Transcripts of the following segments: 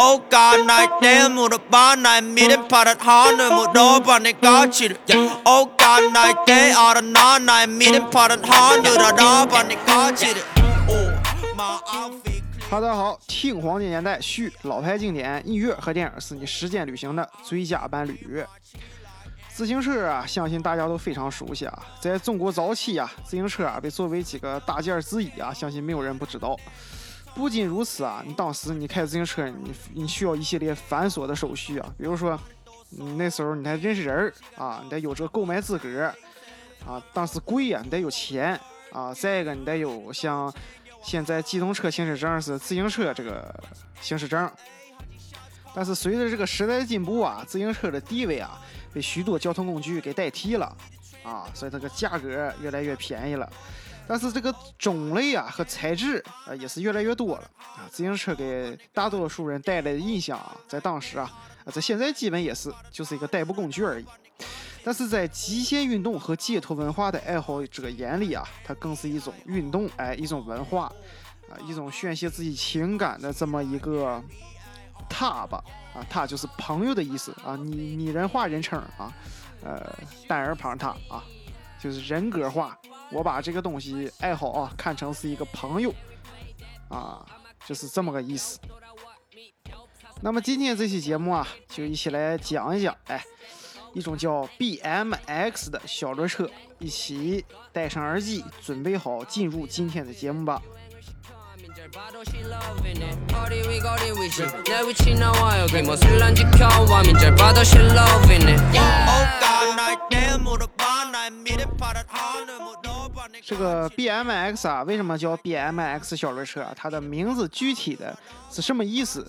哈喽大家好，听黄金年代续，老牌经典音乐和电影是你时间旅行的最佳伴侣。自行车啊，相信大家都非常熟悉啊，在中国早期啊，自行车啊被作为几个大件之一啊，相信没有人不知道。不仅如此啊，你当时你开自行车，你你需要一系列繁琐的手续啊，比如说，你那时候你还认识人儿啊，你得有这个购买资格啊，当时贵呀，你得有钱啊，再一个你得有像现在机动车行驶证是自行车这个行驶证。但是随着这个时代的进步啊，自行车的地位啊被许多交通工具给代替了啊，所以这个价格越来越便宜了。但是这个种类啊和材质啊也是越来越多了啊。自行车给大多数人带来的印象啊，在当时啊，在现在基本也是就是一个代步工具而已。但是在极限运动和街头文化的爱好者眼里啊，它更是一种运动，哎，一种文化啊，一种宣泄自己情感的这么一个他吧啊，他就是朋友的意思啊，拟拟人化人称啊，呃，单人旁他啊，就是人格化。我把这个东西爱好啊看成是一个朋友啊，就是这么个意思。那么今天这期节目啊，就一起来讲一讲，哎，一种叫 BMX 的小轮车，一起戴上耳机，准备好进入今天的节目吧。这个 bmx 啊为什么叫 bmx 小轮车？啊它的名字具体的是什么意思？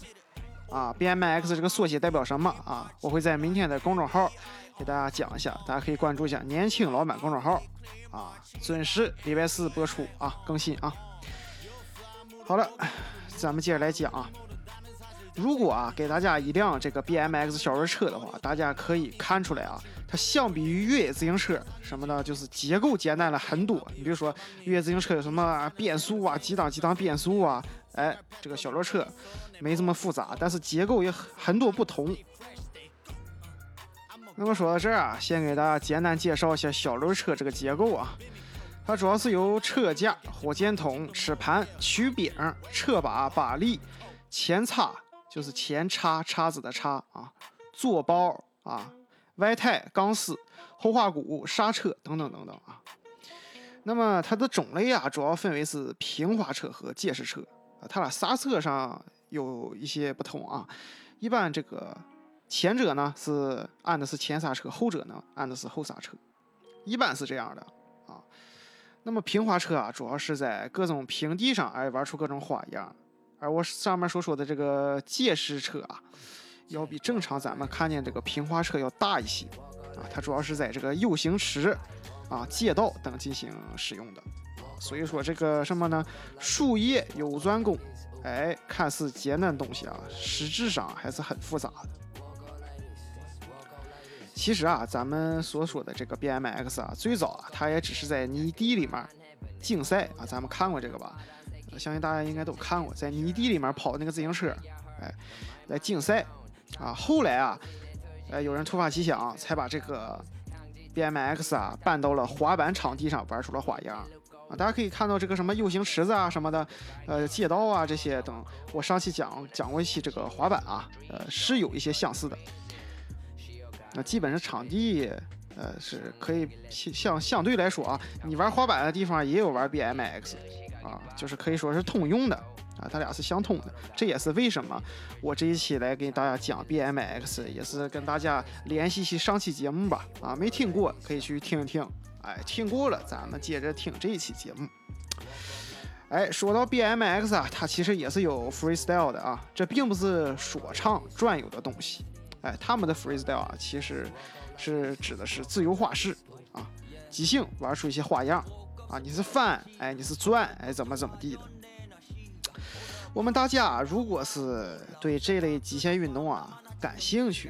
啊 bmx 这个缩写代表什么？啊我会在明天的公众号给大家讲一下大家可以关注一下年轻老板公众号啊准时礼拜四播出啊更新啊。好了咱们接着来讲啊。如果啊给大家一辆这个 bmx 小轮车的话大家可以看出来啊它相比于越野自行车什么的，就是结构简单了很多。你比如说越野自行车有什么变速啊，几档几档变速啊，哎，这个小轮车没这么复杂，但是结构也很很多不同。那么说到这儿啊，先给大家简单介绍一下小轮车这个结构啊。它主要是由车架、火箭筒、齿盘、曲柄、车把、把力、前叉（就是前叉叉子的叉啊）、座包啊、外胎、钢丝、后化鼓、刹车等等等等啊。那么它的种类啊，主要分为是平滑车和介式车啊。它俩刹车上有一些不同啊。一般这个前者呢是按的是前刹车，后者呢按的是后刹车，一般是这样的啊。那么平滑车啊，主要是在各种平地上哎玩出各种花样，而我上面所说的这个介式车啊，要比正常咱们看见这个平滑车要大一些啊，它主要是在这个 U 型池啊、街道等进行使用的。所以说这个什么呢，术业有专攻，哎，看似简单东西啊，实质上还是很复杂的。其实啊，咱们所说的这个 BMX 啊，最早啊，它也只是在泥地里面竞赛啊，咱们看过这个吧？相信大家应该都看过，在泥地里面跑那个自行车，哎，来竞赛啊。后来啊，呃，有人突发奇想，才把这个 BMX 啊搬到了滑板场地上，玩出了花样啊。大家可以看到这个什么 U 型池子啊什么的，呃，街道啊这些等，我上期讲讲过一期这个滑板啊，呃，是有一些相似的。那基本上场地，呃，是可以相相对来说啊，你玩滑板的地方也有玩 BMX，啊，就是可以说是通用的啊，它俩是相通的。这也是为什么我这一期来给大家讲 BMX，也是跟大家联系起上期节目吧。啊，没听过可以去听一听，哎，听过了咱们接着听这一期节目。哎，说到 BMX 啊，它其实也是有 freestyle 的啊，这并不是说唱专有的东西。哎，他们的 freestyle 啊，其实是指的是自由花式啊，即兴玩出一些花样啊，你是翻，哎，你是转，哎，怎么怎么地的。我们大家如果是对这类极限运动啊感兴趣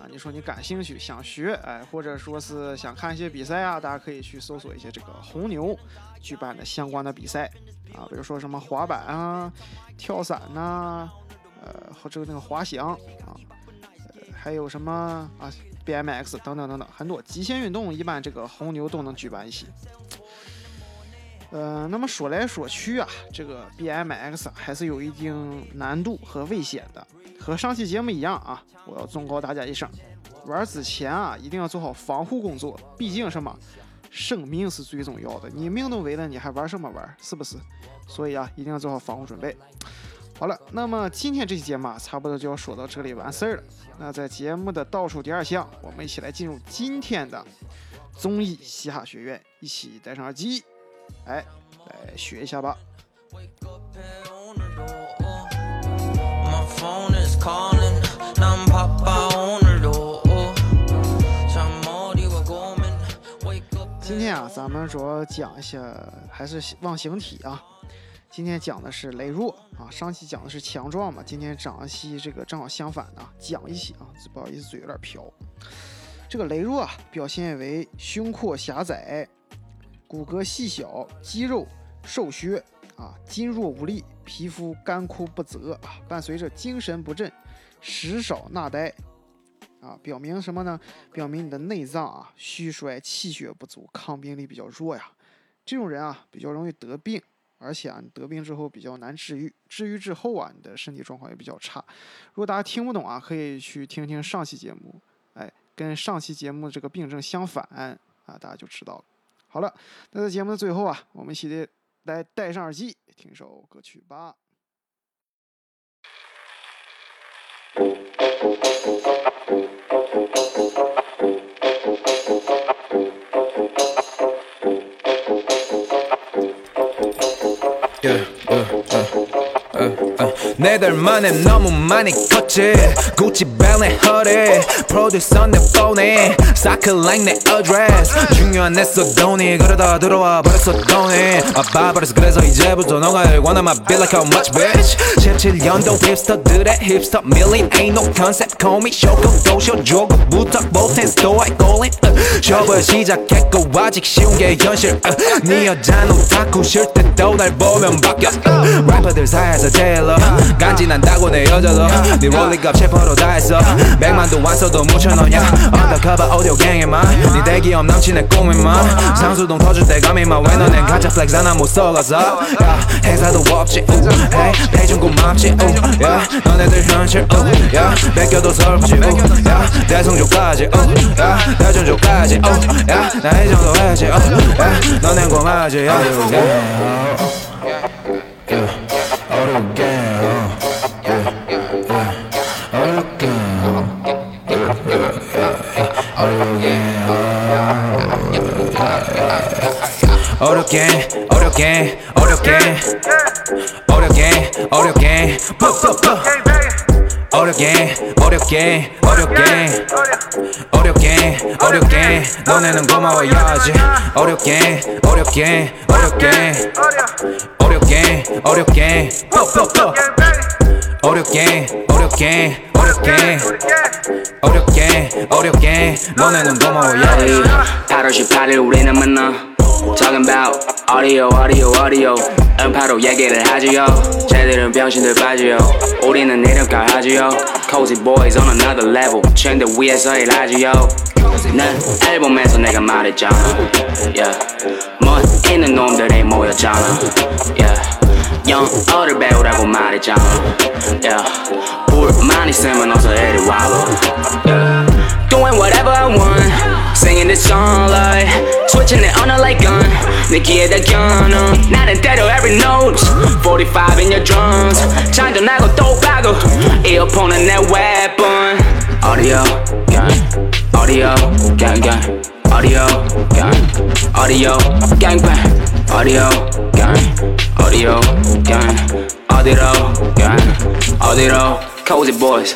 啊，你说你感兴趣想学，哎，或者说是想看一些比赛啊，大家可以去搜索一些这个红牛举办的相关的比赛啊，比如说什么滑板啊、跳伞呐。呃，或者那个滑翔啊，呃，还有什么啊 BMX 等等等等，很多极限运动一般这个红牛都能举办一些。呃，那么说来说去啊，这个 BMX 还是有一定难度和危险的。和上期节目一样啊，我要忠告大家一声：玩之前啊，一定要做好防护工作。毕竟什么，生命是最重要的，你命都没了，你还玩什么玩？是不是？所以啊，一定要做好防护准备。好了，那么今天这期节目啊，差不多就要说到这里完事儿了。那在节目的倒数第二项，我们一起来进入今天的综艺嘻哈学院，一起戴上耳机。哎，来学一下吧。今天啊，咱们主要讲一下还是忘形体啊。今天讲的是羸弱啊，上期讲的是强壮嘛，今天讲一期这个正好相反的，讲一期啊，不好意思，嘴有点瓢。这个羸弱啊，表现为胸廓狭窄。骨骼细小，肌肉瘦削啊，筋弱无力，皮肤干枯不泽啊，伴随着精神不振，食少纳呆啊，表明什么呢？表明你的内脏啊虚衰，气血不足，抗病力比较弱呀。这种人啊比较容易得病，而且啊你得病之后比较难治愈，治愈之后啊你的身体状况也比较差。如果大家听不懂啊，可以去听听上期节目，哎，跟上期节目这个病症相反啊，大家就知道了。好了，那在节目的最后啊，我们一起来戴上耳机，听首歌曲吧。 내 닮만해 너무 많이 컸지. 구찌 벨의 허리 프로듀서 내 폰에 사클like 내 어드레스 중요한 내 써돈이 그러다 들어와 버렸어 돈이. 아빠버려서 그래서 이제부터 너가 원하 my be like how much bitch. 17년도 힙스터들의 힙스터 밀린 ain't no concept. Call me 쇼고 도쇼조고 부탁 못해 스토아이 꼴린 쇼부 시작했고 아직 쉬운 게 현실 네 여자는 오타쿠 쉴 때도 날 보면 바뀌어. 래퍼들 사이에서 제일 간지난다고 내 여자도 네 롤링값 셰퍼로 다 했어. 백만도 완서도 묻혀놓냐. 언더커버 오디오 갱에만 네 대기업 남친의 꿈이만 상수동 터줄 때 감이만 왜 너넨 가짜 플렉스 하나 못 써가서. 야 행사도 없지. hey 패준 고맙지. 야 너네들 현실. 야 뺏겨도 서럽지. 야 대성조까지. 야 대전조까지. 야 나 이 정도 해야지. 야 너넨 고마지. 야 어렵게 어렵게 어렵게. 어렵게 어렵게. 퍽퍽퍽 어렵게 어렵게 어렵게. 어렵게 어렵게. 너네는 고마워야지. 어렵게 어렵게 어렵게. 어렵게 어렵게. 퍽퍽퍽 어렵게 어렵게 어렵게. 어렵게 어렵게. 너네는 고마워야지 8월 18일 우리는 만나. Talking about audio audio audio. 음파로 얘기를 하지요. 쟤들은 병신들 빠지요. 우리는 이름값 하지요. Cozy boys on another level. 침대 위에서 일하지요. 난 앨범에서 내가 말했잖아. Yeah. 멋 있는 놈들이 모였잖아. Yeah. 영어를 배우라고 말했잖아. Yeah. 불만 있으면 어서 이리 와봐. Yeah. Singing this song like Switching it on a like gun 내 귀에다 껴넣어 나는 때려 every note 45 in your drums 잔전하고 또 빠고 이어폰은 내 weapon Audio gang Audio gang gang Audio gang Audio gang bang Audio gang Audio gang 어디로 gang 어디로 Cozy boys